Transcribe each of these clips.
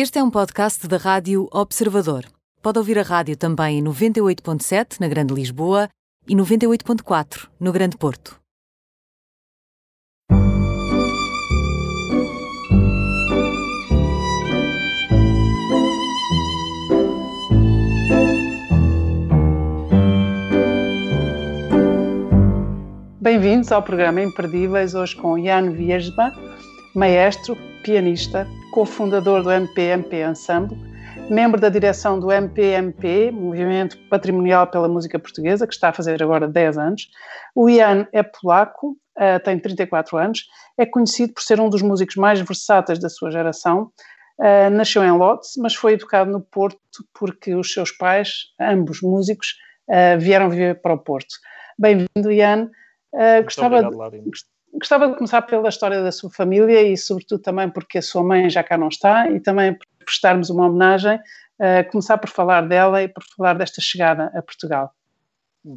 Este é um podcast da Rádio Observador. Pode ouvir a rádio também em 98.7 na Grande Lisboa e 98.4 no Grande Porto. Bem-vindos ao programa Imperdíveis, hoje com Jan Viesba, maestro, pianista, cofundador do MPMP Ensemble, membro da direção do MPMP, Movimento Patrimonial pela Música Portuguesa, que está a fazer agora 10 anos. O Ian é polaco, uh, tem 34 anos, é conhecido por ser um dos músicos mais versáteis da sua geração. Uh, nasceu em Lodz, mas foi educado no Porto porque os seus pais, ambos músicos, uh, vieram viver para o Porto. Bem-vindo, Ian. Gostava, obrigado, gostava de começar pela história da sua família e, sobretudo, também porque a sua mãe já cá não está e também por prestarmos uma homenagem, uh, começar por falar dela e por falar desta chegada a Portugal.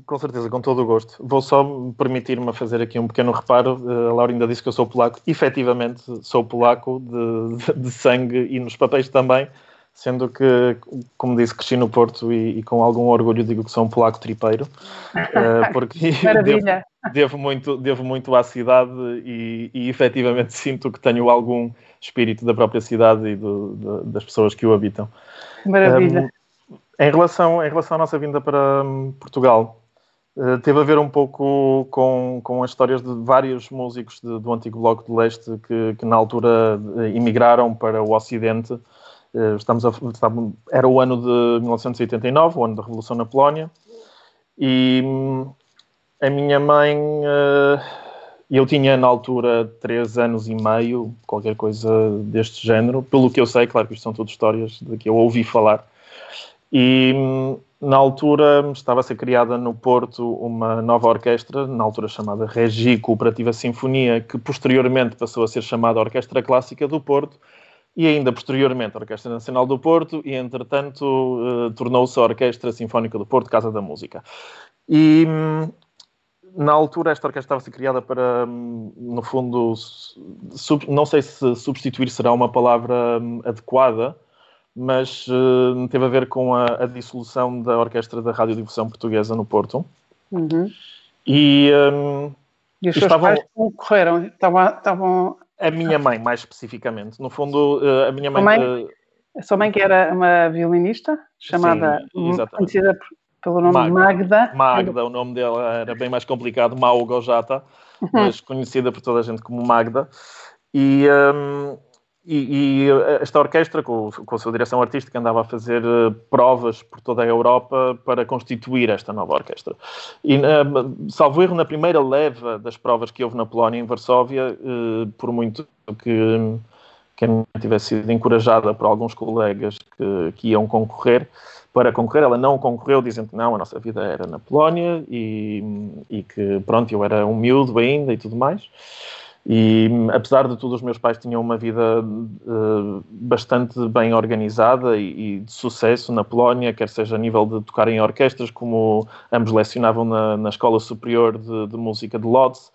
Com certeza, com todo o gosto. Vou só permitir-me fazer aqui um pequeno reparo. Eh, a Laura ainda disse que eu sou polaco. Efetivamente, sou polaco de, de sangue e nos papéis também sendo que, como disse, cresci no Porto e, e, com algum orgulho digo que sou um polaco tripeiro, uh, porque devo, devo, muito, devo muito à cidade e, e efetivamente sinto que tenho algum espírito da própria cidade e do, das pessoas que o habitam. Maravilha. Um, em, relação, em relação à nossa vinda para um, Portugal, Uh, teve a ver um pouco com, com as histórias de vários músicos de, do antigo Bloco de Leste que, que na altura emigraram para o Ocidente eh, estamos a, estamos, era o ano de 1989, o ano da Revolução na Polónia, e hum, a minha mãe, eh, eu tinha na altura três anos e meio, qualquer coisa deste género, pelo que eu sei, claro que isto são tudo histórias de que eu ouvi falar, e hum, na altura estava a ser criada no Porto uma nova orquestra, na altura chamada Regi Cooperativa Sinfonia, que posteriormente passou a ser chamada Orquestra Clássica do Porto, e ainda posteriormente a Orquestra Nacional do Porto e, entretanto, uh, tornou-se a Orquestra Sinfónica do Porto, Casa da Música. E hum, na altura esta orquestra estava a ser criada para, hum, no fundo, sub, não sei se substituir será uma palavra hum, adequada, mas uh, teve a ver com a, a, dissolução da Orquestra da Radiodifusão Portuguesa no Porto. Uhum. E, um, e os seus estavam... pais concorreram, estavam, estavam a minha mãe, mais especificamente. No fundo, eh, a minha mãe. A, mãe, eh, a sua mãe, que era uma violinista, chamada. Sim, conhecida pelo nome Magda. Magda. Magda, o nome dela era bem mais complicado, Mao Gojata, uhum. mas conhecida por toda a gente como Magda. E. Um, e, e, esta orquestra, com, com, a sua direção artística, andava a fazer uh, provas por toda a Europa para constituir esta nova orquestra. E, uh, salvo erro, na primeira leva das provas que houve na Polónia, em Varsóvia, uh, por muito que, que a tivesse sido encorajada por alguns colegas que, que, iam concorrer, para concorrer, ela não concorreu, dizendo que não, a nossa vida era na Polónia e, e que, pronto, eu era um miúdo ainda e tudo mais. E apesar de tudo, os meus pais tinham uma vida uh, bastante bem organizada e, e, de sucesso na Polónia, quer seja a nível de tocar em orquestras, como ambos lecionavam na, na Escola Superior de, de Música de Lodz.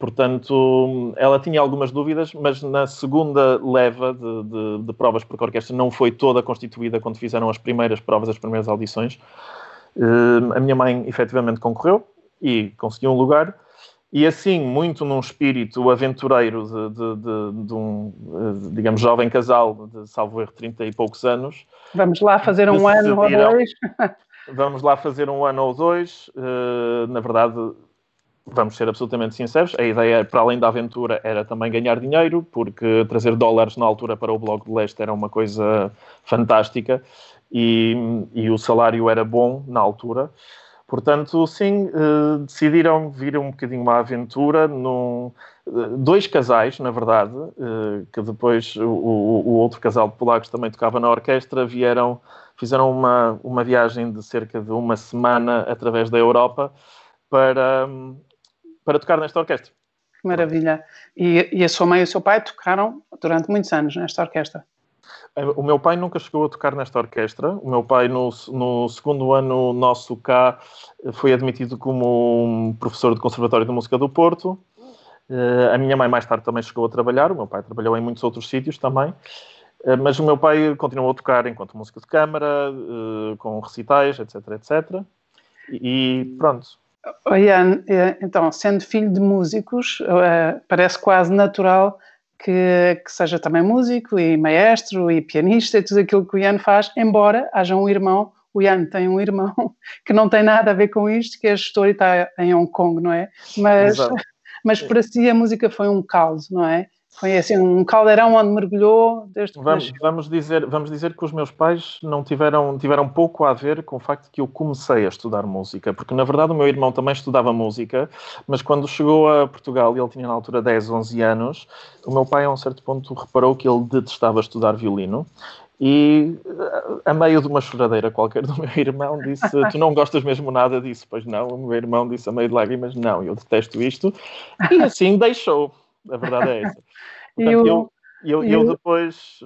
Portanto, ela tinha algumas dúvidas, mas na segunda leva de, de, de, provas, porque a orquestra não foi toda constituída quando fizeram as primeiras provas, as primeiras audições, uh, a minha mãe efetivamente concorreu e conseguiu um lugar. E assim, muito num espírito aventureiro de, de, de, um, digamos, jovem casal de salvo erro 30 e poucos anos. Vamos lá fazer um ano ou dois. vamos lá fazer um ano ou dois. Uh, na verdade, vamos ser absolutamente sinceros, a ideia, para além da aventura, era também ganhar dinheiro, porque trazer dólares na altura para o Bloco de Leste era uma coisa fantástica e, e o salário era bom na altura. Portanto, sim, uh, decidiram vir um bocadinho uma aventura num, uh, dois casais, na verdade, uh, que depois o, o, outro casal de polacos também tocava na orquestra, vieram, fizeram uma, uma viagem de cerca de uma semana através da Europa para, para tocar nesta orquestra. Maravilha. E, e a sua mãe e o seu pai tocaram durante muitos anos nesta orquestra? Eh, o meu pai nunca chegou a tocar nesta orquestra. O meu pai, no, no segundo ano nosso cá, foi admitido como professor de Conservatório de Música do Porto. Uh, a minha mãe mais tarde também chegou a trabalhar. O meu pai trabalhou em muitos outros sítios também. Mas o meu pai continuou a tocar enquanto música de câmara, com recitais, etc, etc. E pronto. Oh, Ian, então, sendo filho de músicos, parece quase natural que, que, seja também músico e maestro e pianista e tudo aquilo que o Ian faz, embora haja um irmão o Ian tem um irmão que não tem nada a ver com isto, que é gestor e está em Hong Kong, não é? Mas, mas para si a música foi um caos, não é? Foi assim um caldeirão onde mergulhou desde que vamos, vamos dizer Vamos dizer que os meus pais não tiveram, tiveram pouco a ver com o facto de que eu comecei a estudar música, porque na verdade o meu irmão também estudava música, mas quando chegou a Portugal, e ele tinha na altura 10, 11 anos, o meu pai a um certo ponto reparou que ele detestava estudar violino e a meio de uma choradeira qualquer do meu irmão disse: Tu não gostas mesmo nada disso? Pois não. O meu irmão disse a meio de lágrimas: Não, eu detesto isto. E assim deixou. A verdade é essa. Portanto, eu, eu, eu, depois.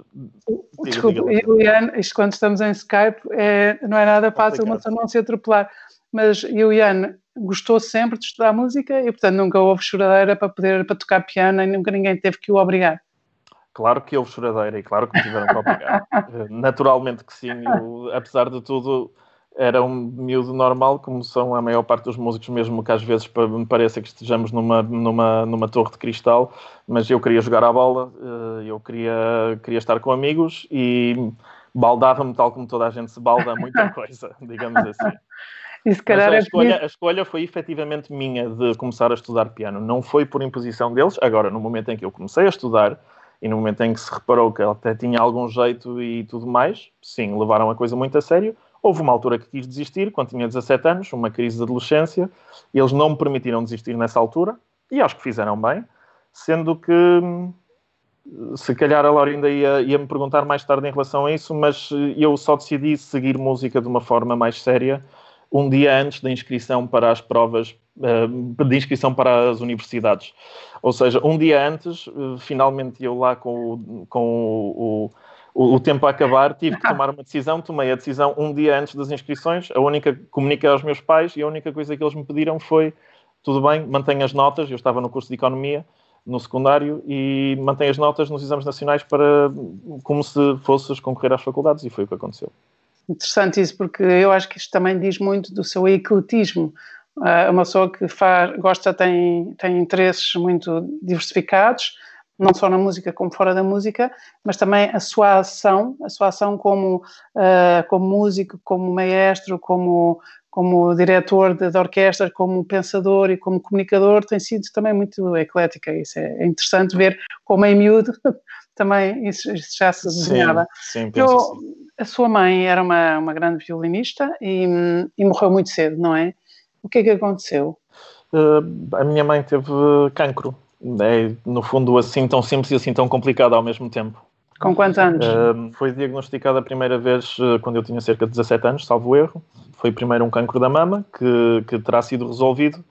Desculpa, eu, Ian, isto quando estamos em Skype é, não é nada fácil uma pessoa não se atropelar. Mas eu, Ian, gostou sempre de estudar música e, portanto, nunca houve choradeira para poder para tocar piano e nunca ninguém teve que o obrigar. Claro que houve choradeira e claro que me tiveram que obrigar. Naturalmente que sim, eu, apesar de tudo, era um miúdo normal, como são a maior parte dos músicos, mesmo que às vezes me pareça que estejamos numa, numa, numa torre de cristal, mas eu queria jogar a bola, eh, eu queria, queria estar com amigos e baldava-me tal como toda a gente se balda muita coisa, digamos assim. E se calhar a, é escolha, a escolha foi efetivamente minha de começar a estudar piano, não foi por imposição deles. Agora, no momento em que eu comecei a estudar, e no momento em que se reparou que ela até tinha algum jeito e tudo mais, sim, levaram a coisa muito a sério. Houve uma altura que quis desistir, quando tinha 17 anos, uma crise de adolescência, e eles não me permitiram desistir nessa altura, e acho que fizeram bem, sendo que se calhar a Laura ainda ia, ia, me perguntar mais tarde em relação a isso, mas eu só decidi seguir música de uma forma mais séria um dia antes da inscrição para as provas eh, de inscrição para as universidades. Ou seja, um dia antes, eh, finalmente eu lá com, o, com o, o, o, tempo a acabar, tive que tomar uma decisão. Tomei a decisão um dia antes das inscrições. A única comuniquei aos meus pais e a única coisa que eles me pediram foi: tudo bem, mantenha as notas. Eu estava no curso de economia no secundário e mantém as notas nos exames nacionais para como se fosses concorrer às faculdades e foi o que aconteceu. Interessante isso, porque eu acho que isto também diz muito do seu ecletismo. É uma pessoa que faz, gosta, tem, tem interesses muito diversificados, não só na música como fora da música, mas também a sua ação, a sua ação como, uh, como músico, como maestro, como, como diretor de, de, orquestra, como pensador e como comunicador tem sido também muito eclética. Isso é, é interessante ver como em miúdo também isso, isso já se desenhava. Sim, sim, Eu, sim. A sua mãe era uma, uma grande violinista e, e morreu muito cedo, não é? O que é que aconteceu? Uh, a minha mãe teve cancro. É, no fundo, assim tão simples e assim tão complicado ao mesmo tempo. Com quantos anos? Uh, foi diagnosticada a primeira vez uh, quando eu tinha cerca de 17 anos, salvo erro. Foi primeiro um cancro da mama, que, que terá sido resolvido.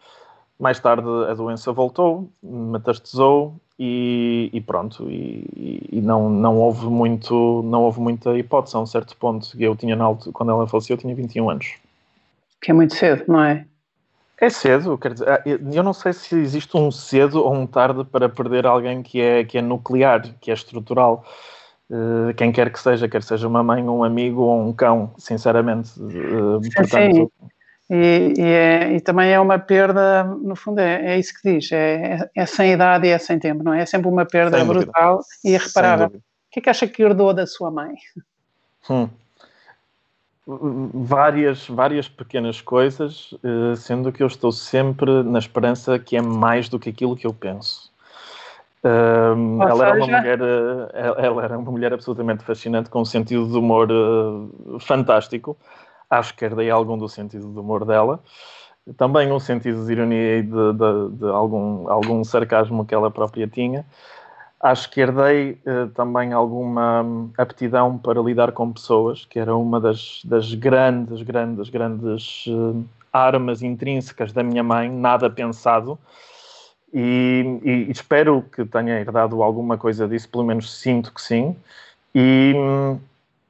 Mais tarde a doença voltou, metastizou e, e pronto. E, e, não, não, houve muito, não houve muita hipótese a um certo ponto. Eu tinha, na altura, quando ela faleceu, eu tinha 21 anos. Que é muito cedo, não é? É cedo, quer dizer, ah, eu não sei se existe um cedo ou um tarde para perder alguém que é, que é nuclear, que é estrutural. Uh, quem quer que seja, quer seja uma mãe, um amigo ou um cão, sinceramente. Uh, portanto... Sim, e, e, é, e, também é uma perda, no fundo, é, é isso que diz: é, é, sem idade e é sem tempo, não é? É sempre uma perda brutal e irreparável. O que é que acha que herdou da sua mãe? Hum várias, várias pequenas coisas, eh, sendo que eu estou sempre na esperança que é mais do que aquilo que eu penso. ela, seja... era uma mulher, eh, ela era uma mulher absolutamente fascinante, com um sentido de humor eh, fantástico. Acho que herdei algum do sentido de humor dela. Também um sentido de ironia e de, de, de algum, algum sarcasmo que ela própria tinha. Acho que herdei uh, também alguma aptidão para lidar com pessoas, que era uma das, das grandes, grandes, grandes uh, armas intrínsecas da minha mãe, nada pensado. E, e, espero que tenha herdado alguma coisa disso, pelo menos sinto que sim. E,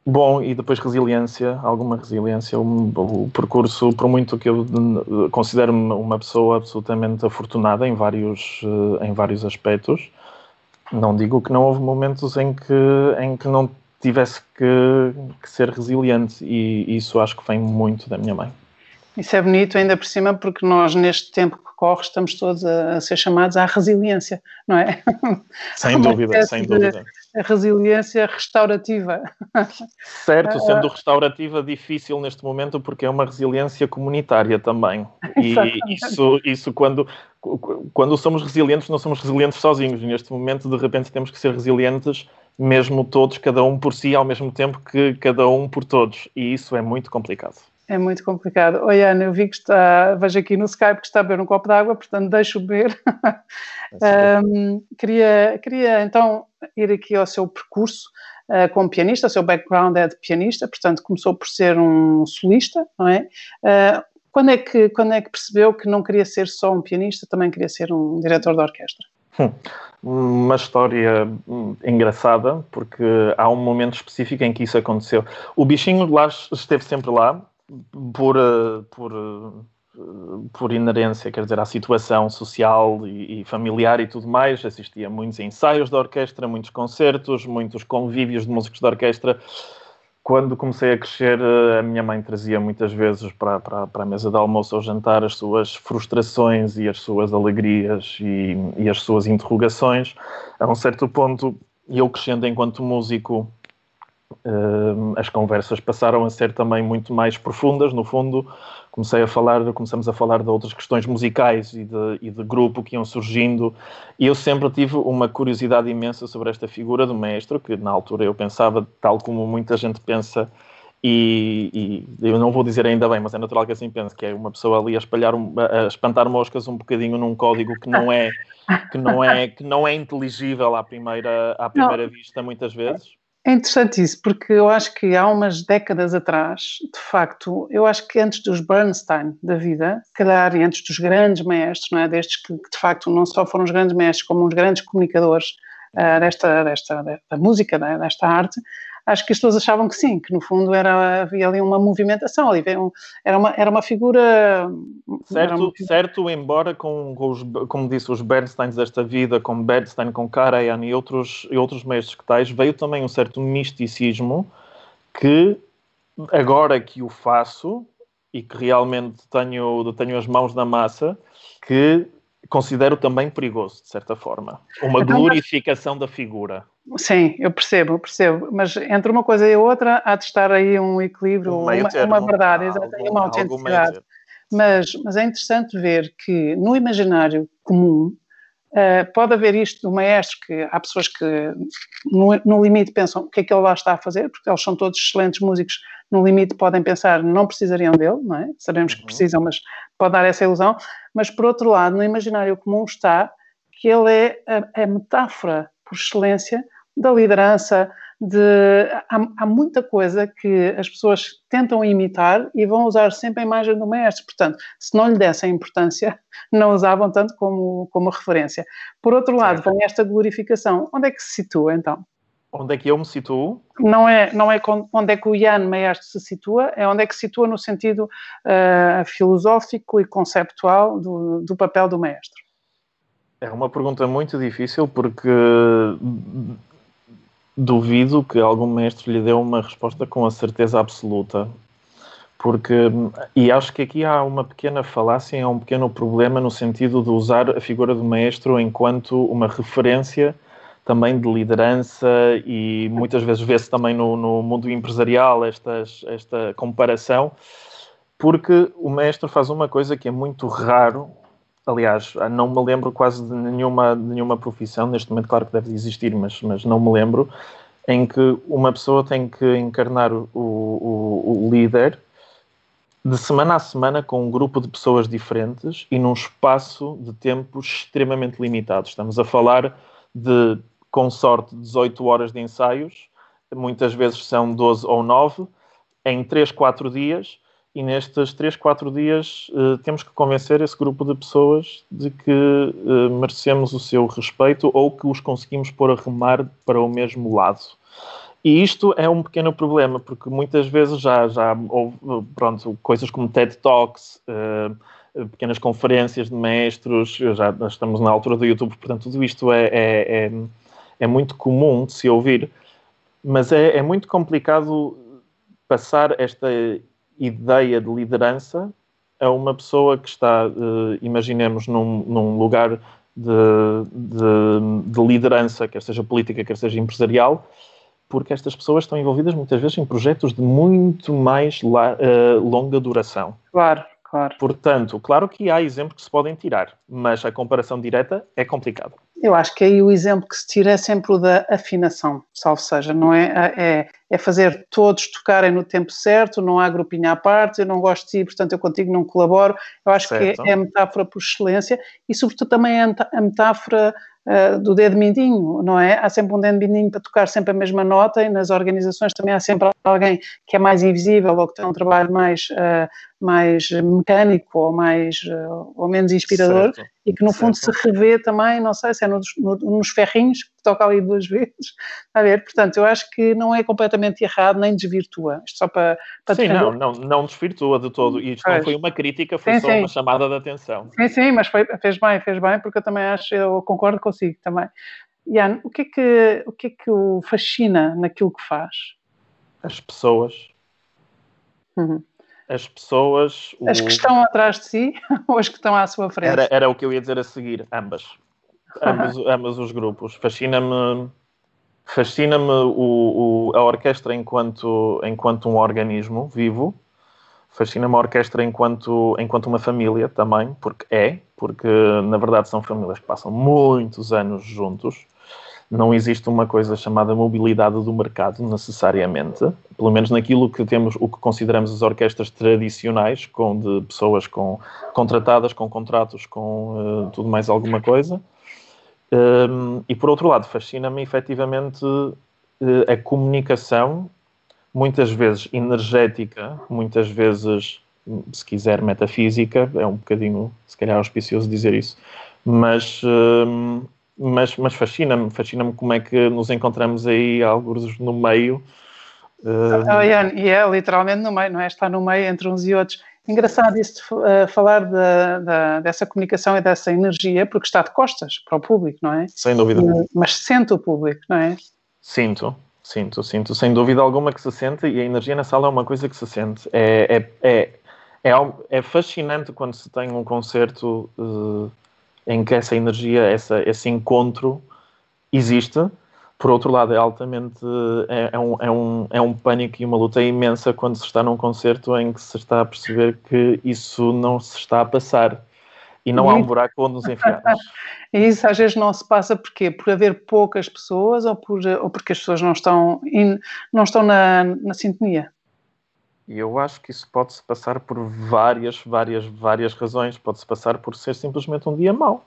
bom, e depois resiliência, alguma resiliência. O, o percurso, por muito que eu considero-me uma pessoa absolutamente afortunada em vários, em vários aspectos, não digo que não houve momentos em que, em que não tivesse que, que, ser resiliente e isso acho que vem muito da minha mãe. Isso é bonito ainda por cima porque nós neste tempo que corre estamos todos a, a ser chamados à resiliência, não é? Sem dúvida, sem dúvida. A resiliência restaurativa. Certo, sendo restaurativa difícil neste momento porque é uma resiliência comunitária também. E isso, isso quando, quando somos resilientes, não somos resilientes sozinhos. Neste momento, de repente, temos que ser resilientes mesmo todos, cada um por si, ao mesmo tempo que cada um por todos. E isso é muito complicado. É muito complicado. Oi, Ana, eu vi que está, vejo aqui no Skype que está a beber um copo de água, portanto deixo beber. um, queria, queria então ir aqui ao seu percurso uh, como pianista, o seu background é de pianista, portanto começou por ser um solista, não é? Uh, quando é, que, quando é que percebeu que não queria ser só um pianista, também queria ser um diretor de orquestra? Hum, uma história hum, engraçada, porque há um momento específico em que isso aconteceu. O bichinho lá esteve sempre lá, por, eh, por, eh, por inerência, quer dizer, à situação social e, e, familiar e tudo mais. Assistia a muitos ensaios da orquestra, muitos concertos, muitos convívios de músicos da orquestra. Quando comecei a crescer, eh, a minha mãe trazia muitas vezes para, para, para a mesa de almoço ou jantar as suas frustrações e as suas alegrias e, e as suas interrogações. A um certo ponto, eu crescendo enquanto músico, Uh, as conversas passaram a ser também muito mais profundas, no fundo, comecei a falar, começamos a falar de outras questões musicais e de, e de, grupo que iam surgindo, e eu sempre tive uma curiosidade imensa sobre esta figura do mestre, que na altura eu pensava, tal como muita gente pensa, e, e eu não vou dizer ainda bem, mas é natural que assim pense, que é uma pessoa ali a espalhar, a espantar moscas um bocadinho num código que não é, que não é, que não é inteligível à primeira, à primeira vista, muitas vezes. É interessante isso, porque eu acho que há umas décadas atrás, de facto, eu acho que antes dos Bernstein da vida, calhar, e antes dos grandes maestros, não é? Destes que, de facto não só foram os grandes maestros, como os grandes comunicadores uh, desta, desta, da música, desta arte, acho que as pessoas achavam que sim, que no fundo era, havia ali uma movimentação, ali era uma, era uma figura... Certo, uma... certo embora com, com, os, como disse, os Bernsteins desta vida, como Bernstein, com Karajan e outros, e outros mestres que tais, veio também um certo misticismo que agora que o faço e que realmente tenho, tenho as mãos na massa, que considero também perigoso, de certa forma. Uma então, glorificação da figura. Sim, eu percebo, eu percebo. Mas entre uma coisa e a outra há de estar aí um equilíbrio, um uma, termo, uma, verdade, exatamente, uma autenticidade. Mas, mas é interessante ver que no imaginário comum uh, pode haver isto do maestro, que há pessoas que no, no, limite pensam o que é que ele lá está a fazer, porque eles são todos excelentes músicos, no limite podem pensar não precisariam dele, não é? Sabemos que uhum. precisam, mas pode dar essa ilusão. Mas por outro lado, no imaginário comum está que ele é a, a metáfora por excelência da liderança, de, há, há, muita coisa que as pessoas tentam imitar e vão usar sempre a imagem do maestro. Portanto, se não lhe dessem importância, não usavam tanto como, como referência. Por outro lado, certo. vem esta glorificação. Onde é que se situa, então? Onde é que eu me situo? Não é, não é onde é que o Jan Maestro se situa, é onde é que se situa no sentido uh, filosófico e conceptual do, do papel do maestro. É uma pergunta muito difícil porque duvido que algum mestre lhe dê uma resposta com a certeza absoluta. Porque, e acho que aqui há uma pequena falácia, há um pequeno problema no sentido de usar a figura do maestro enquanto uma referência também de liderança e muitas vezes vê-se também no, no, mundo empresarial estas, esta comparação, porque o maestro faz uma coisa que é muito raro Aliás, não me lembro quase de nenhuma, de nenhuma profissão, neste momento, claro que deve existir, mas, mas não me lembro, em que uma pessoa tem que encarnar o, o, o líder de semana a semana com um grupo de pessoas diferentes e num espaço de tempo extremamente limitado. Estamos a falar de, com sorte, 18 horas de ensaios, muitas vezes são 12 ou 9, em 3, 4 dias, e nestes 3, 4 dias uh, temos que convencer esse grupo de pessoas de que uh, merecemos o seu respeito ou que os conseguimos pôr a remar para o mesmo lado. E isto é um pequeno problema, porque muitas vezes já, já houve pronto, coisas como TED Talks, uh, pequenas conferências de mestres, já estamos na altura do YouTube, portanto, tudo isto é, é, é, é muito comum de se ouvir mas é, é muito complicado passar esta ideia de liderança a uma pessoa que está, uh, imaginemos, num, num lugar de, de, de, liderança, quer seja política, quer seja empresarial, porque estas pessoas estão envolvidas muitas vezes em projetos de muito mais la, uh, longa duração. Claro, claro. Portanto, claro que há exemplos que se podem tirar, mas a comparação direta é complicada. Eu acho que aí o exemplo que se tira é sempre o da afinação, salvo seja, não é? É, é fazer todos tocarem no tempo certo, não há grupinho à parte, eu não gosto de ti, portanto eu contigo não colaboro. Eu acho certo. que é a metáfora por excelência e, sobretudo, também é a metáfora uh, do dedo mindinho, não é? Há sempre um dedo mindinho para tocar sempre a mesma nota e nas organizações também há sempre alguém que é mais invisível ou que tem um trabalho mais, uh, mais mecânico ou, mais, uh, ou menos inspirador certo. e que no fundo certo. se revê também, não sei se é nos, no, nos ferrinhos, que toca ali duas vezes, a ver, portanto eu acho que não é completamente errado nem desvirtua, isto só para... para sim, não, não, não desvirtua de todo, e isto pois. não foi uma crítica, foi sim, só sim. uma chamada de atenção. Sim, sim, mas foi, fez bem, fez bem, porque eu também acho, eu concordo consigo também. Ian, o que é que o, que é que o fascina naquilo que faz? As pessoas. Uhum. As pessoas. As o... que estão atrás de si ou as que estão à sua frente? Era, era o que eu ia dizer a seguir, ambas. Ambos, ambos os grupos. Fascina-me fascina-me o, o, a orquestra enquanto, enquanto um organismo vivo. Fascina-me a orquestra enquanto, enquanto uma família também, porque é, porque na verdade são famílias que passam muitos anos juntos não existe uma coisa chamada mobilidade do mercado necessariamente, pelo menos naquilo que temos, o que consideramos as orquestras tradicionais, com de pessoas com contratadas, com contratos, com uh, tudo mais alguma coisa. Um, e por outro lado, fascina-me efetivamente uh, a comunicação, muitas vezes energética, muitas vezes, se quiser, metafísica, é um bocadinho, se calhar, auspicioso dizer isso, mas um, mas, mas fascina-me, fascina-me como é que nos encontramos aí, alguns no meio. Uh... Oh, Ian, e é literalmente no meio, não é? Está no meio entre uns e outros. Engraçado isso uh, falar de, de, dessa comunicação e dessa energia, porque está de costas para o público, não é? Sem dúvida. Uh, mas sente o público, não é? Sinto, sinto, sinto, sem dúvida alguma que se sente e a energia na sala é uma coisa que se sente. É, é, é, é, é fascinante quando se tem um concerto uh, em que essa energia, essa, esse encontro existe. Por outro lado, é altamente é, é, um, é, um, é um pânico e uma luta imensa quando se está num concerto em que se está a perceber que isso não se está a passar e não há um buraco onde nos enfiarmos. e isso às vezes não se passa porquê? Por haver poucas pessoas ou, por, ou porque as pessoas não estão, in, não estão na, na sintonia? E eu acho que isso pode-se passar por várias, várias, várias razões. Pode-se passar por ser simplesmente um dia mau.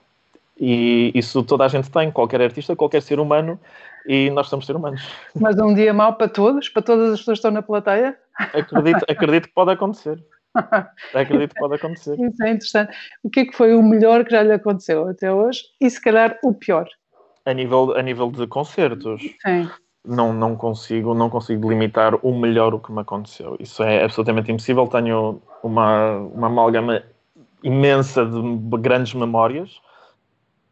E isso toda a gente tem, qualquer artista, qualquer ser humano, e nós somos seres humanos. Mas um dia mau para todos? Para todas as pessoas que estão na plateia? Acredito, acredito que pode acontecer. acredito que pode acontecer. Isso é interessante. O que é que foi o melhor que já lhe aconteceu até hoje? E se calhar o pior? A nível, a nível de concertos. Sim não, não consigo não consigo delimitar o melhor o que me aconteceu. Isso é absolutamente impossível. Tenho uma, uma amálgama imensa de grandes memórias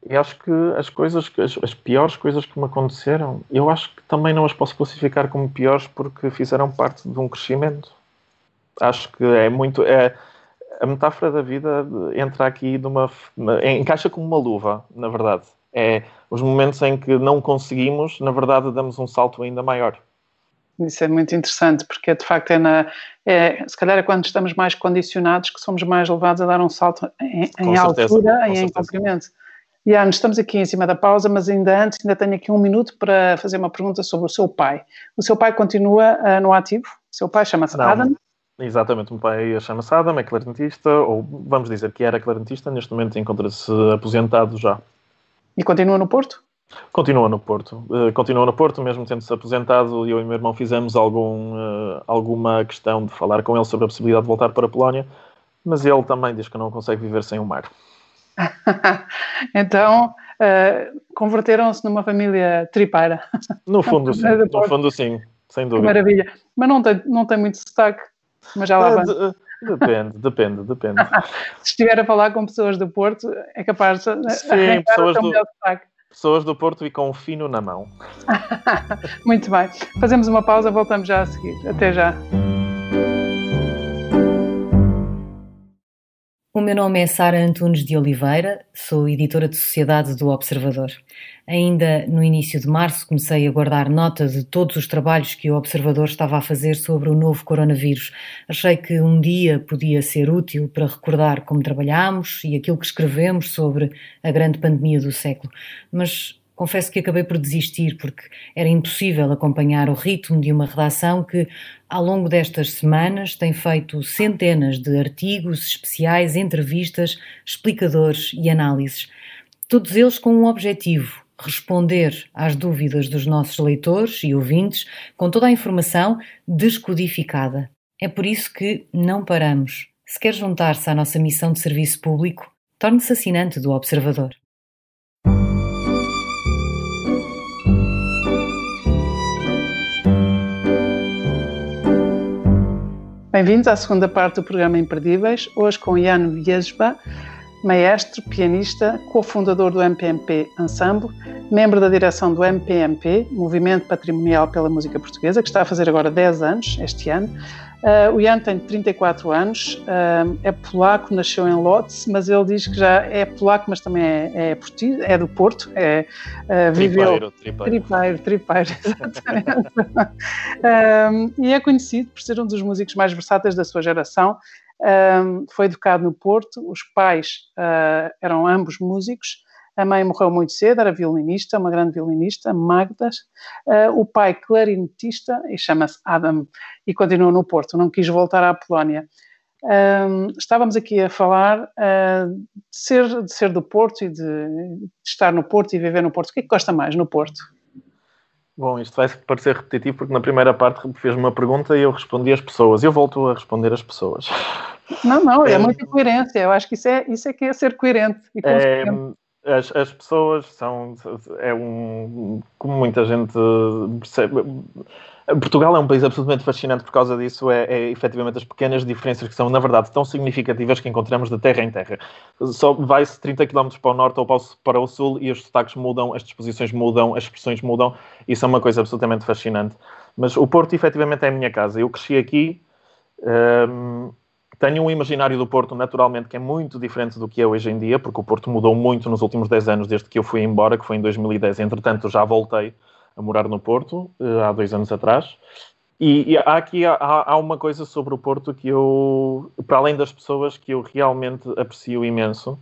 e acho que as coisas, as, as, piores coisas que me aconteceram, eu acho que também não as posso classificar como piores porque fizeram parte de um crescimento. Acho que é muito. É, a metáfora da vida entra aqui numa. encaixa como uma luva, na verdade é os momentos em que não conseguimos, na verdade, damos um salto ainda maior. Isso é muito interessante, porque de facto é, na, é se calhar é quando estamos mais condicionados que somos mais levados a dar um salto em, em altura e em comprimento. Ana, estamos aqui em cima da pausa, mas ainda antes, ainda tenho aqui um minuto para fazer uma pergunta sobre o seu pai. O seu pai continua uh, no ativo? O seu pai chama-se Adam? Exatamente, o meu pai chama-se Adam, é clarinetista, ou vamos dizer que era clarinetista, neste momento encontra-se aposentado já. E continua no Porto? Continua no Porto. Uh, continua no Porto, mesmo tendo-se aposentado. Eu e o meu irmão fizemos algum, uh, alguma questão de falar com ele sobre a possibilidade de voltar para a Polónia, mas ele também diz que não consegue viver sem o mar. então, uh, converteram-se numa família tripeira. No fundo, sim. no fundo, sim. Sem dúvida. Que maravilha. Mas não tem, não tem muito destaque. Mas já lá vai. Depende, depende, depende. Se estiver a falar com pessoas do Porto, é capaz de Sim, pessoas do, Pessoas do Porto e com um fino na mão. Muito bem. Fazemos uma pausa, voltamos já a seguir. Até já. O meu nome é Sara Antunes de Oliveira, sou editora de Sociedade do Observador. Ainda no início de março comecei a guardar nota de todos os trabalhos que o Observador estava a fazer sobre o novo coronavírus. Achei que um dia podia ser útil para recordar como trabalhámos e aquilo que escrevemos sobre a grande pandemia do século. Mas confesso que acabei por desistir porque era impossível acompanhar o ritmo de uma redação que, ao longo destas semanas, tem feito centenas de artigos especiais, entrevistas, explicadores e análises. Todos eles com um objetivo: responder às dúvidas dos nossos leitores e ouvintes com toda a informação descodificada. É por isso que não paramos. Se quer juntar-se à nossa missão de serviço público, torne-se assinante do Observador. Bem-vindos à segunda parte do programa Imperdíveis, hoje com Jan Viesba, maestro, pianista, cofundador do MPMP Ensemble, membro da direção do MPMP, Movimento Patrimonial pela Música Portuguesa, que está a fazer agora 10 anos, este ano, Uh, o Jan tem 34 anos, uh, é polaco, nasceu em Lodz, mas ele diz que já é polaco, mas também é, é, português, é do Porto. É, uh, viveu... tripeiro, tripeiro. Tripeiro, exatamente. e é conhecido por ser um dos músicos mais versáteis da sua geração. foi educado no Porto, os pais eram ambos músicos. A mãe morreu muito cedo, era violinista, uma grande violinista, Magda. Uh, o pai, clarinetista, e chama-se Adam, e continuou no Porto, não quis voltar à Polónia. Um, estávamos aqui a falar uh, de, ser, de ser do Porto e de, de, estar no Porto e viver no Porto. O que é que gosta mais no Porto? Bom, isto vai parecer repetitivo porque na primeira parte fez-me uma pergunta e eu respondi as pessoas. Eu volto a responder as pessoas. Não, não, é, é muita coerência. Eu acho que isso é, isso é que é ser coerente. É, as, as pessoas são. É um. Como muita gente percebe. Portugal é um país absolutamente fascinante por causa disso, é, é efetivamente as pequenas diferenças que são, na verdade, tão significativas que encontramos de terra em terra. Só vai-se 30 km para o norte ou para o sul e os sotaques mudam, as disposições mudam, as expressões mudam, isso é uma coisa absolutamente fascinante. Mas o Porto, efetivamente, é a minha casa. Eu cresci aqui. Hum, tenho um imaginário do Porto, naturalmente, que é muito diferente do que é hoje em dia, porque o Porto mudou muito nos últimos 10 anos, desde que eu fui embora, que foi em 2010. Entretanto, já voltei a morar no Porto, eh, há dois anos atrás. E, e há aqui há, há, uma coisa sobre o Porto que eu, para além das pessoas, que eu realmente aprecio imenso,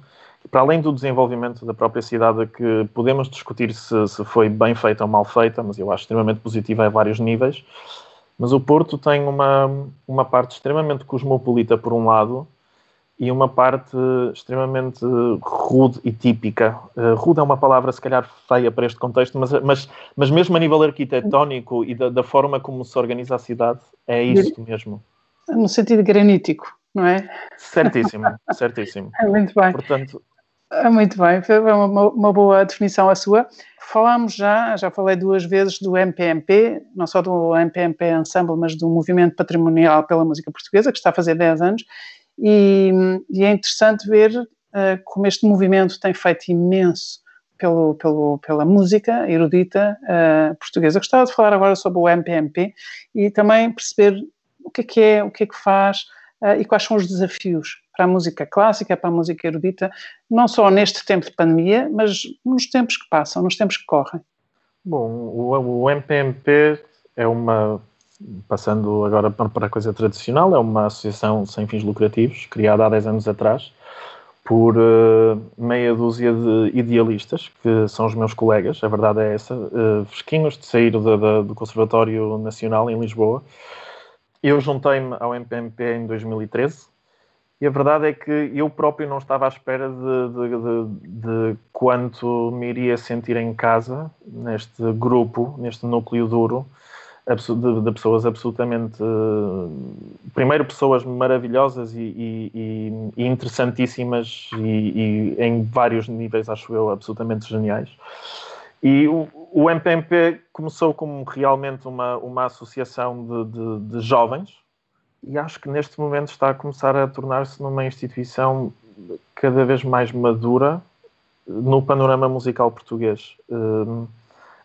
para além do desenvolvimento da própria cidade, que podemos discutir se, se foi bem feita ou mal feita, mas eu acho extremamente positiva a vários níveis. Mas o Porto tem uma, uma parte extremamente cosmopolita, por um lado, e uma parte extremamente rude e típica. Uh, rude é uma palavra, se calhar, feia para este contexto, mas, mas, mas mesmo a nível arquitetónico e da, da forma como se organiza a cidade, é isso mesmo. No sentido granítico, não é? Certíssimo, certíssimo. É muito bem. Portanto, muito bem, foi uma, uma boa definição a sua. Falámos já, já falei duas vezes do MPMP, não só do MPMP Ensemble, mas do Movimento Patrimonial pela Música Portuguesa, que está a fazer 10 anos, e, e é interessante ver uh, como este movimento tem feito imenso pelo, pelo, pela música erudita uh, portuguesa. Gostava de falar agora sobre o MPMP e também perceber o que é que é, o que é que faz uh, e quais são os desafios para a música clássica, para a música erudita, não só neste tempo de pandemia, mas nos tempos que passam, nos tempos que correm. Bom, o, o MPMP é uma, passando agora para a coisa tradicional, é uma associação sem fins lucrativos, criada há 10 anos atrás, por uh, meia dúzia de idealistas, que são os meus colegas, a verdade é essa, uh, fresquinhos de sair do, do, do Conservatório Nacional em Lisboa. Eu juntei-me ao MPMP em 2013, e a verdade é que eu próprio não estava à espera de, de, de, de, quanto me iria sentir em casa, neste grupo, neste núcleo duro, de, pessoas absolutamente. Primeiro, pessoas maravilhosas e, e, e interessantíssimas, e, e, em vários níveis, acho eu, absolutamente geniais. E o, o MPMP começou como realmente uma, uma associação de jovens e acho que neste momento está a começar a tornar-se numa instituição cada vez mais madura no panorama musical português. Uh,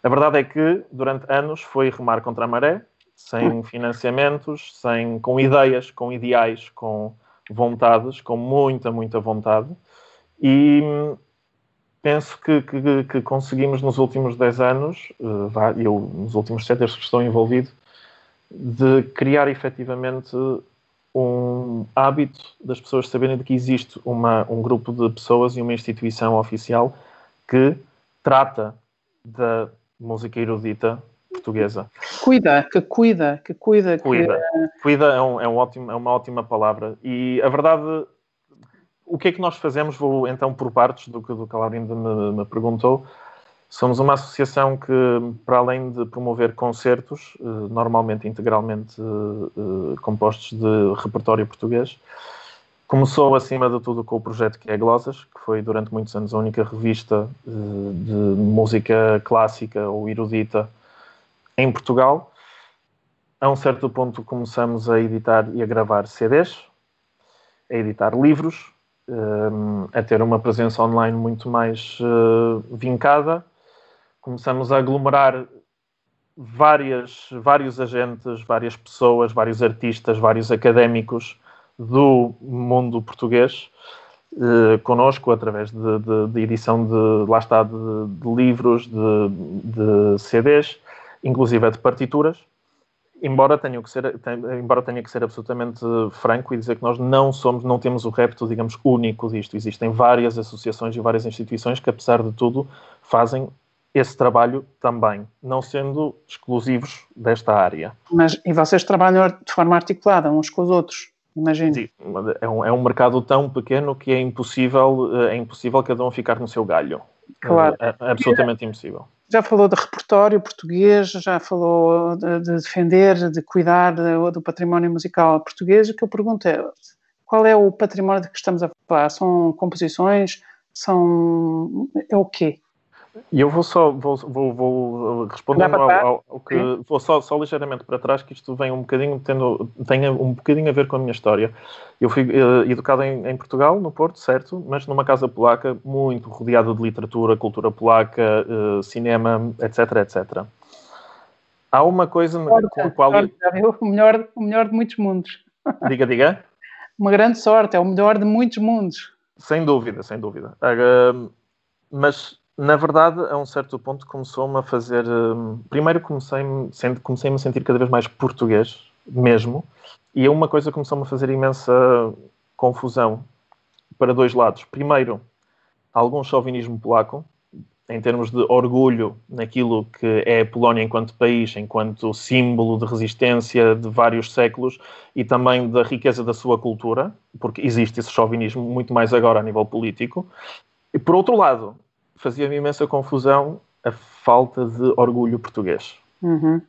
a verdade é que durante anos foi remar contra a maré, sem financiamentos, sem, com ideias, com ideais, com vontades, com muita, muita vontade. E hum, penso que, que, que, conseguimos nos últimos 10 anos, eh, eu nos últimos 7 que estou envolvido, de criar efetivamente um hábito das pessoas saberem de que existe uma, um grupo de pessoas e uma instituição oficial que trata da música erudita portuguesa. Cuida, que cuida, que cuida. Cuida, que... cuida é, um, é, um ótimo, é uma ótima palavra. E a verdade, o que é que nós fazemos? Vou então por partes do que, do que a Laurinda me, me perguntou. Somos uma associação que, para além de promover concertos, eh, normalmente integralmente eh, compostos de repertório português, começou acima de tudo com o projeto que é Glosas, que foi durante muitos anos a única revista eh, de música clássica ou erudita em Portugal. A um certo ponto começamos a editar e a gravar CDs, a editar livros, a ter uma presença online muito mais vincada. Começamos a aglomerar várias, vários agentes, várias pessoas, vários artistas, vários académicos do mundo português eh, connosco através de, de, de, edição de, lá está, de, de livros, de, CDs, inclusive de partituras, embora tenha que ser, embora tenha que ser absolutamente franco e dizer que nós não somos, não temos o repto, digamos, único disto. Existem várias associações e várias instituições que, apesar de tudo, fazem esse trabalho também, não sendo exclusivos desta área. Mas e vocês trabalham de forma articulada uns com os outros? Imagino. Sim, é um, é um mercado tão pequeno que é impossível, é impossível cada um ficar no seu galho. Claro. É, é absolutamente impossível. Já falou de repertório português, já falou de, de defender, de cuidar do património musical português. O que eu pergunto é, qual é o património de que estamos a falar? São composições? São... é o quê? E eu vou só vou, vou, vou respondendo ao, ao, ao, que Sim. vou só, só ligeiramente para trás que isto vem um bocadinho tendo tem um bocadinho a ver com a minha história. Eu fui uh, educado em, em, Portugal, no Porto, certo, mas numa casa polaca muito rodeada de literatura, cultura polaca, uh, cinema, etc, etc. Há uma coisa sorte, com a qual sorte, o melhor o melhor de muitos mundos. Diga, diga. Uma grande sorte, é o melhor de muitos mundos. Sem dúvida, sem dúvida. Uh, mas na verdade, a um certo ponto começou-me a fazer. Hum, primeiro comecei-me comecei a sentir cada vez mais português, mesmo, e uma coisa começou-me a fazer imensa confusão para dois lados. Primeiro, algum chauvinismo polaco, em termos de orgulho naquilo que é a Polónia enquanto país, enquanto símbolo de resistência de vários séculos e também da riqueza da sua cultura, porque existe esse chauvinismo muito mais agora a nível político. E por outro lado, fazia-me imensa confusão a falta de orgulho português uhum.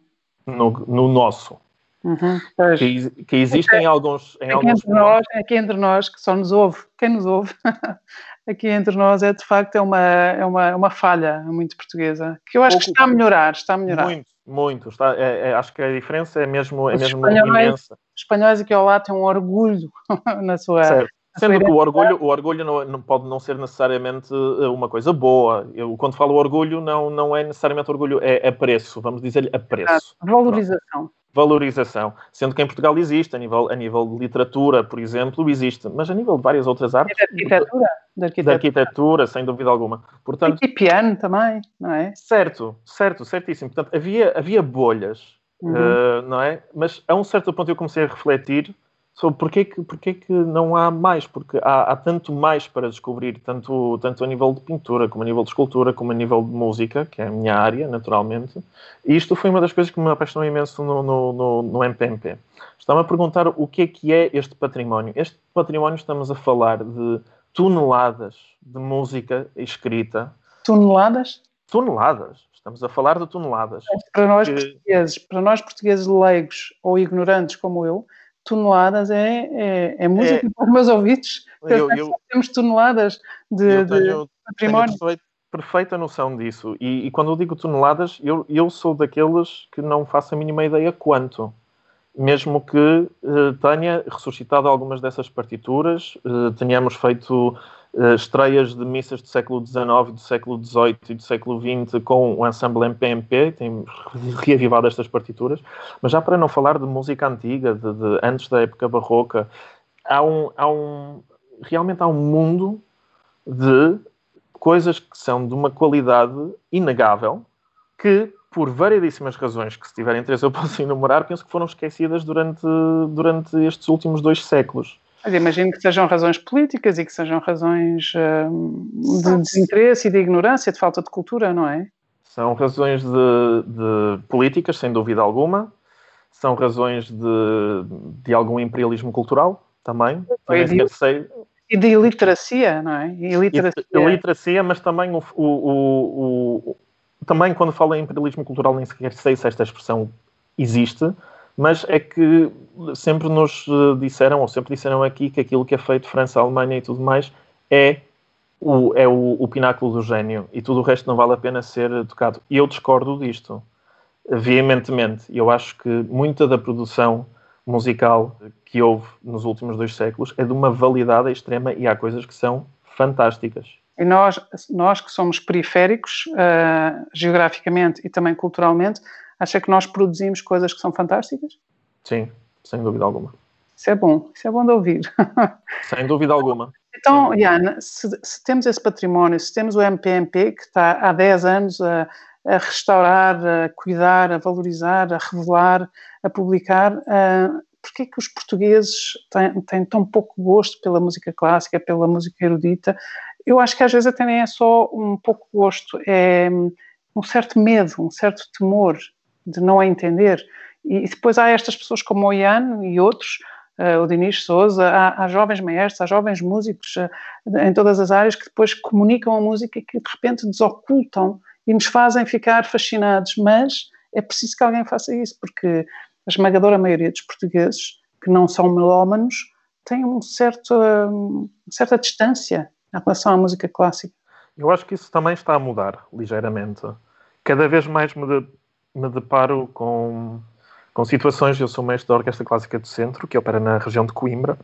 no, no, nosso. Uhum, que, que, existem alguns. Em aqui, alguns entre nós, aqui entre nós, que só nos ouve, quem nos ouve, aqui entre nós é de facto é uma, é uma, é uma falha muito portuguesa, que eu acho Pouco, que está a melhorar, está a melhorar. Muito, muito. Está, é, é, acho que a diferença é mesmo, é mesmo imensa. Os espanhóis aqui ao lado têm um orgulho na sua, certo. Sendo que o orgulho, o orgulho não, não, pode não ser necessariamente eh, uma coisa boa. Eu, quando falo orgulho, não, não é necessariamente orgulho, é apreço, vamos dizer-lhe apreço. Valorização. Valorização. Sendo que em Portugal existe, a nível, a nível de literatura, por exemplo, existe, mas a nível de várias outras artes. De arquitetura? De arquitetura. arquitetura, sem dúvida alguma. Portanto, e piano também, não é? Certo, certo, certíssimo. Portanto, havia, havia bolhas, uhum. uh, não é? Mas a um certo ponto eu comecei a refletir sobre porquê que, porquê que não há mais, porque há, há, tanto mais para descobrir, tanto, tanto a nível de pintura, como a nível de escultura, como a nível de música, que é a minha área, naturalmente. E isto foi uma das coisas que me apaixonou imenso no, no, no, no MPMP. Estava a perguntar o que é que é este património. Este património estamos a falar de toneladas de música escrita. Toneladas? Toneladas. Estamos a falar de toneladas. Para nós que... portugueses, para nós portugueses leigos ou ignorantes como eu, toneladas é, é, é música é, para os meus ouvidos. Eu, eu, temos toneladas de, tenho, de património. Tenho perfeita noção disso. E, e, quando eu digo toneladas, eu, eu sou daqueles que não faço a mínima ideia quanto. Mesmo que uh, tenha ressuscitado algumas dessas partituras, uh, tenhamos feito estreias de missas do século XIX, do século XVIII e do século XX com o ensemble MPMP, tem reavivado estas partituras, mas já para não falar de música antiga, de, de antes da época barroca, há um, há um, realmente há um mundo de coisas que são de uma qualidade inegável que, por variedíssimas razões que, se tiver interesse, eu posso enumerar, penso que foram esquecidas durante, durante estes últimos dois séculos. Mas imagino que sejam razões políticas e que sejam razões uh, de desinteresse e de ignorância, de falta de cultura, não é? São razões de, de políticas, sem dúvida alguma. São razões de, de algum imperialismo cultural, também. também de, sei. E de iliteracia, não é? Iliteracia, iliteracia mas também o, o, o, também quando falo em imperialismo cultural nem sequer sei se esta expressão existe, mas é que sempre nos eh, disseram, ou sempre disseram aqui, que aquilo que é feito França, Alemanha e tudo mais é o, é o, o pináculo do gênio e tudo o resto não vale a pena ser tocado. E eu discordo disto veementemente. Eu acho que muita da produção musical que houve nos últimos dois séculos é de uma validade extrema e há coisas que são fantásticas. E nós, nós que somos periféricos, uh, geograficamente e também culturalmente, acha que nós produzimos coisas que são fantásticas? Sim, sem dúvida alguma. Isso é bom, isso é bom de ouvir. sem dúvida alguma. Então, Iana, se, se, temos esse património, se temos o MPMP, que está há 10 anos a, a restaurar, a cuidar, a valorizar, a revelar, a publicar, uh, porquê que os portugueses têm, têm, tão pouco gosto pela música clássica, pela música erudita? Eu acho que às vezes até nem é só um pouco gosto, é um certo medo, um certo temor de não a entender. E depois há estas pessoas como o Ian e outros, uh, o Dinis Souza, há, há, jovens maestros, há jovens músicos uh, em todas as áreas que depois comunicam a música e que de repente desocultam e nos fazem ficar fascinados, mas é preciso que alguém faça isso, porque a esmagadora maioria dos portugueses que não são melómanos têm um certo, uma certa distância em relação à música clássica. Eu acho que isso também está a mudar ligeiramente. Cada vez mais me, de, me deparo com, com situações. Eu sou mestre da Orquestra Clássica do Centro, que opera na região de Coimbra,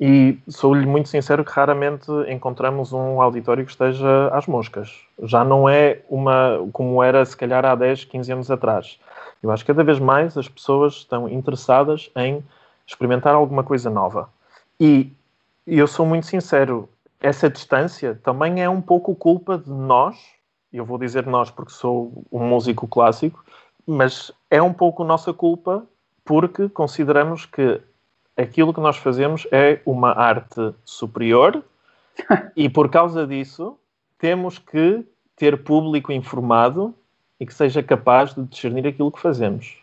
e sou-lhe muito sincero que raramente encontramos um auditório que esteja às moscas. Já não é uma como era se calhar há 10, 15 anos atrás. Eu acho que cada vez mais as pessoas estão interessadas em experimentar alguma coisa nova. E eu sou muito sincero, essa distância também é um pouco culpa de nós, eu vou dizer nós porque sou um músico clássico, mas é um pouco nossa culpa porque consideramos que aquilo que nós fazemos é uma arte superior e por causa disso temos que ter público informado e que seja capaz de discernir aquilo que fazemos.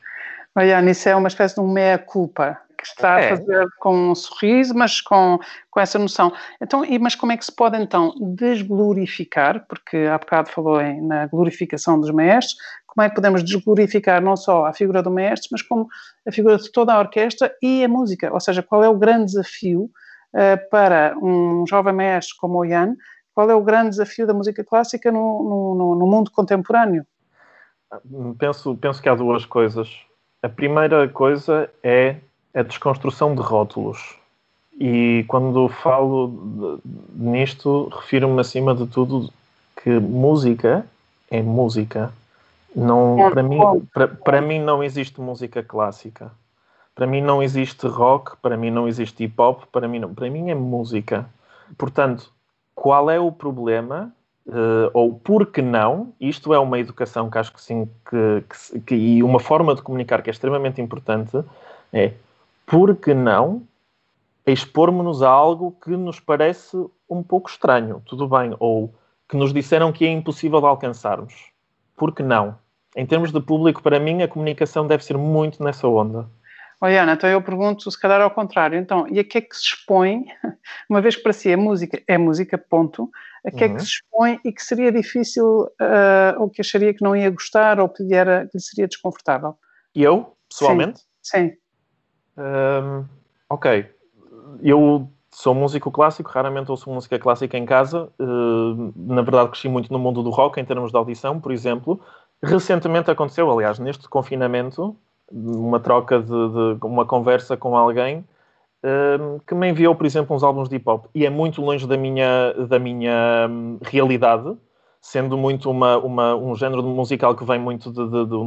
Mariana, isso é uma espécie de um meia-culpa que está é. a fazer com um sorriso, mas com, com essa noção. Então, e, mas como é que se pode então desglorificar, porque há bocado falou em, na glorificação dos maestros, como é que podemos desglorificar não só a figura do maestro, mas como a figura de toda a orquestra e a música? Ou seja, qual é o grande desafio uh, para um jovem maestro como o Ian, qual é o grande desafio da música clássica no, no, no mundo contemporâneo? Penso, penso que há duas coisas. A primeira coisa é a desconstrução de rótulos. E quando falo nisto, refiro-me acima de tudo que música é música. Não, para, mim, para, para mim não existe música clássica. Para mim não existe rock, para mim não existe hip hop, para mim não. Para mim é música. Portanto, qual é o problema Uh, ou por que não, isto é uma educação que acho que sim, que, que, que, e uma forma de comunicar que é extremamente importante, é por que não expormos-nos a algo que nos parece um pouco estranho, tudo bem, ou que nos disseram que é impossível de alcançarmos. Por que não? Em termos de público, para mim, a comunicação deve ser muito nessa onda. Oi, Ana, então eu pergunto, se calhar ao contrário. Então, e a que é que se expõe, uma vez que para si é música, é música, ponto, a que uhum. é que uhum. se expõe e que seria difícil, uh, ou que acharia que não ia gostar, ou que lhe, era, que lhe seria desconfortável? E eu, pessoalmente? Sim. Sim. Um, ok. Eu sou músico clássico, raramente ouço música clássica em casa. Uh, na verdade, cresci muito no mundo do rock, em termos de audição, por exemplo. Recentemente aconteceu, aliás, neste confinamento, uma troca de, de, uma conversa com alguém um, que me enviou, por exemplo, uns álbuns de hip hop e é muito longe da minha, da minha um, realidade, sendo muito uma, uma, um género musical que vem muito de, de, de,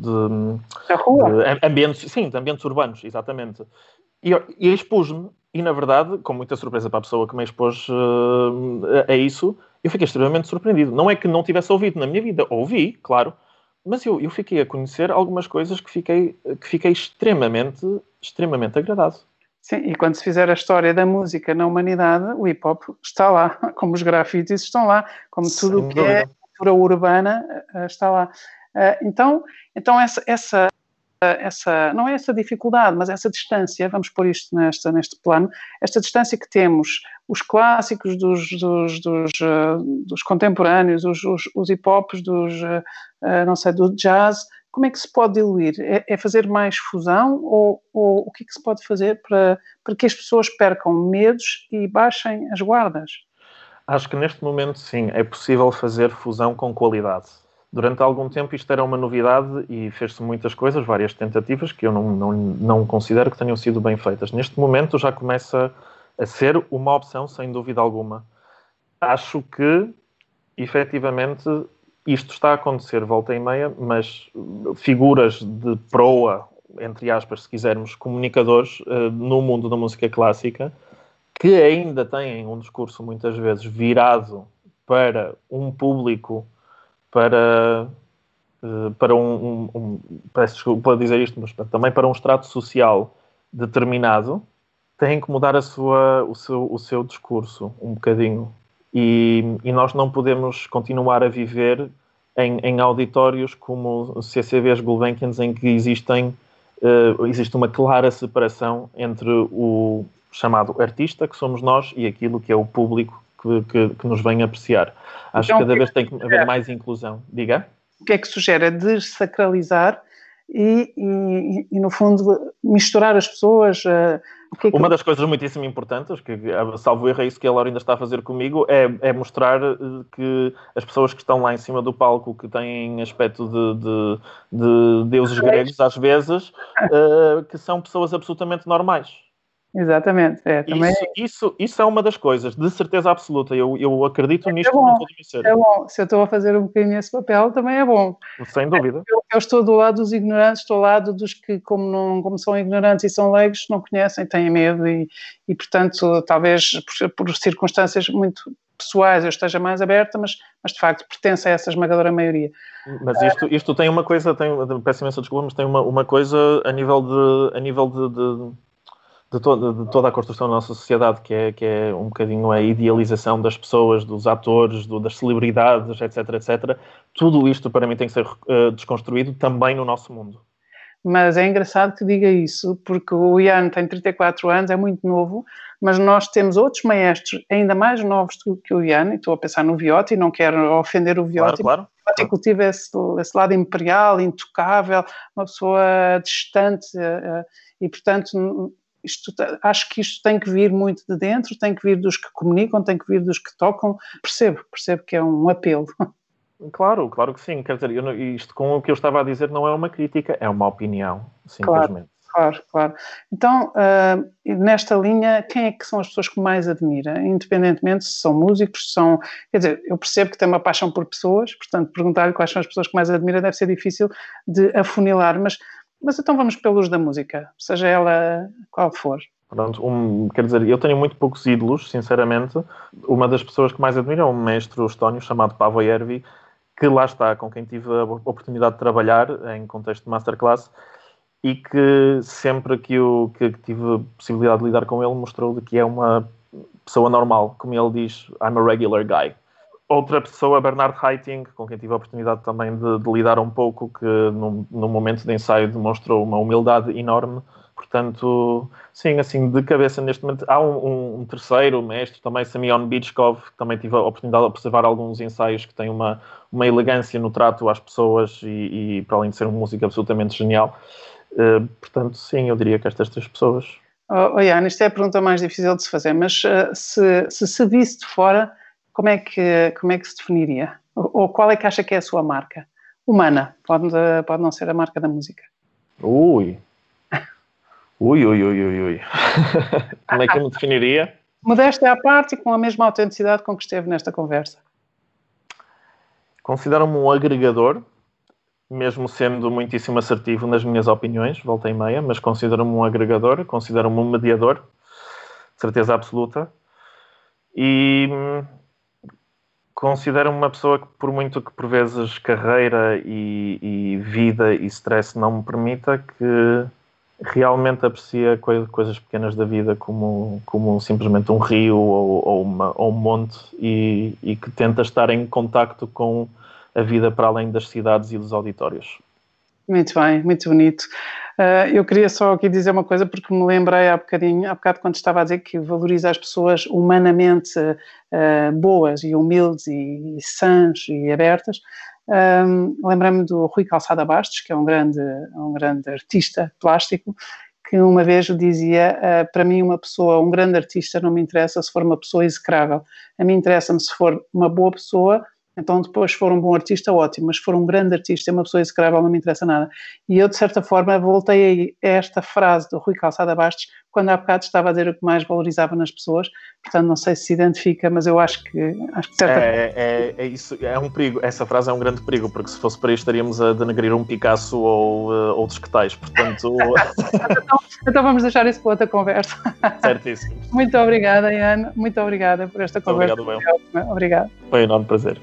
de, ambientes, sim, de ambientes urbanos, exatamente. E, e expus-me, e na verdade, com muita surpresa para a pessoa que me expôs uh, a, a isso, eu fiquei extremamente surpreendido. Não é que não tivesse ouvido na minha vida, ouvi, claro, mas eu, eu fiquei a conhecer algumas coisas que fiquei, que fiquei extremamente, extremamente agradado. Sim, e quando se fizer a história da música na humanidade, o hip hop está lá, como os grafites estão lá, como tudo o que é cultura urbana eh, está lá. Eh, então, então essa, essa essa, não é essa dificuldade, mas essa distância, vamos pôr isto nesta, neste plano, esta distância que temos, os clássicos dos, dos, dos, dos contemporâneos, os, os, os hip-hops, dos, uh, não sei, do jazz, como é que se pode diluir? É, é fazer mais fusão ou, ou, o que é que se pode fazer para, para que as pessoas percam medos e baixem as guardas? Acho que neste momento, sim, é possível fazer fusão com qualidade Durante algum tempo isto era uma novidade e fez-se muitas coisas, várias tentativas que eu não, não, não considero que tenham sido bem feitas. Neste momento já começa a ser uma opção, sem dúvida alguma. Acho que, efetivamente, isto está a acontecer volta e meia, mas figuras de proa, entre aspas, se quisermos, comunicadores uh, no mundo da música clássica, que ainda têm um discurso muitas vezes virado para um público para, eh, para um, um, um peço desculpa dizer isto, mas também para um extrato social determinado, têm que mudar a sua, o, seu, o seu discurso um bocadinho. E, e nós não podemos continuar a viver em, em auditórios como CCBs Gulbenkians, em que existem, uh, existe uma clara separação entre o chamado artista, que somos nós, e aquilo que é o público que, que, que nos vem apreciar. Acho então, que cada vez tem que haver mais inclusão. Diga. O que é que sugere? É desacralizar e, e, e, no fundo, misturar as pessoas. Uh, que é que... Uma das coisas muitíssimo importantes, que salvo erro é isso que a Laura ainda está a fazer comigo, é, é, mostrar eh, que as pessoas que estão lá em cima do palco, que têm aspecto de, de, de deuses gregos às vezes, uh, que são pessoas absolutamente normais. Exatamente. É, também... isso, isso, isso é uma das coisas, de certeza absoluta. Eu, eu acredito é nisto é bom, É bom. Se eu estou a fazer um bocadinho esse papel, também é bom. Sem dúvida. Eu, eu, estou do lado dos ignorantes, estou do lado dos que, como, não, como são ignorantes e são leigos, não conhecem, têm medo e, e portanto, talvez por, por circunstâncias muito pessoais eu esteja mais aberta, mas, mas de facto pertence a essa esmagadora maioria. Mas isto, isto tem uma coisa, tem, peço imensa desculpa, mas tem uma, uma coisa a nível de, a nível de, de de, to de, toda a construção da nossa sociedade, que é, que é um bocadinho a idealização das pessoas, dos atores, do, das celebridades, etc, etc. Tudo isto, para mim, tem que ser uh, desconstruído também no nosso mundo. Mas é engraçado que diga isso, porque o Ian tem 34 anos, é muito novo, mas nós temos outros maestros ainda mais novos do que o Ian, e estou a pensar no Viotti, não quero ofender o Viotti, claro, claro. O Viotti cultiva esse, esse lado imperial, intocável, uma pessoa distante, uh, e portanto isto, acho que isto tem que vir muito de dentro, tem que vir dos que comunicam, tem que vir dos que tocam. Percebo, percebo que é um apelo. Claro, claro que sim. Quer dizer, eu, isto com o que eu estava a dizer não é uma crítica, é uma opinião, simplesmente. Claro, claro. claro. Então, uh, nesta linha, quem é que são as pessoas que mais admira? Independentemente se são músicos, se são. Quer dizer, eu percebo que tem uma paixão por pessoas, portanto, perguntar-lhe quais são as pessoas que mais admira deve ser difícil de afunilar, mas mas então vamos pelos da música, seja ela qual for. Pronto, um, quer dizer, eu tenho muito poucos ídolos, sinceramente. Uma das pessoas que mais admiro é um mestre estónio chamado Pavo Ervi, que lá está, com quem tive a oportunidade de trabalhar em contexto de masterclass e que sempre que, eu, que tive a possibilidade de lidar com ele mostrou que é uma pessoa normal, como ele diz, I'm a regular guy. Outra pessoa, Bernard Haitink, com quem tive a oportunidade também de, de lidar um pouco, que no, no, momento de ensaio demonstrou uma humildade enorme. Portanto, sim, assim, de cabeça neste momento. Há um, um, um terceiro mestre, também Samion Bichkov, que também tive a oportunidade de observar alguns ensaios que tem uma, uma elegância no trato às pessoas e, e para além de ser um músico absolutamente genial. Uh, portanto, sim, eu diria que estas três pessoas. Oh, oh Ian, isto é a pergunta mais difícil de se fazer, mas uh, se, se se visse de fora como é que, como é que se definiria? Ou, qual é que acha que é a sua marca? Humana, pode, pode não ser a marca da música. Ui! Ui, ui, ui, ui, ui. Como é que eu me definiria? Modéstia à parte e com a mesma autenticidade com que esteve nesta conversa. Considero-me um agregador, mesmo sendo muitíssimo assertivo nas minhas opiniões, volta e meia, mas considero-me um agregador, considero-me um mediador, certeza absoluta. E hum, considero-me uma pessoa que, por muito que por vezes carreira e, e vida e stress não me permita, que realmente aprecia coisas pequenas da vida como, como simplesmente um rio ou, ou, uma, ou um monte e, e, que tenta estar em contacto com a vida para além das cidades e dos auditórios. Muito bem, muito bonito. Uh, eu queria só aqui dizer uma coisa, porque me lembrei há bocadinho, há bocado quando estava a dizer que valoriza as pessoas humanamente uh, boas e humildes e, e sãs e abertas. Um, Lembrei-me do Rui Calçada Bastos, que é um grande, um grande artista plástico, que uma vez dizia: uh, Para mim, uma pessoa, um grande artista, não me interessa se for uma pessoa execrável. A mim interessa-me se for uma boa pessoa então, depois, se for um bom artista, ótimo, mas se for um grande artista, uma pessoa execrável, não me interessa nada. E eu, de certa forma, voltei a esta frase do Rui Calçada Bastos, quando há bocado estava a dizer o que mais valorizava nas pessoas, portanto, não sei se se identifica, mas eu acho que, acho que certa... é, é, é, isso, é um perigo, essa frase é um grande perigo, porque se fosse para isso estaríamos a denegrir um Picasso ou uh, outros que tais, portanto... então, então, vamos deixar isso para outra conversa. Certíssimo. Muito obrigada, Ian, muito obrigada por esta conversa. Obrigado, Obrigado. Foi um enorme prazer.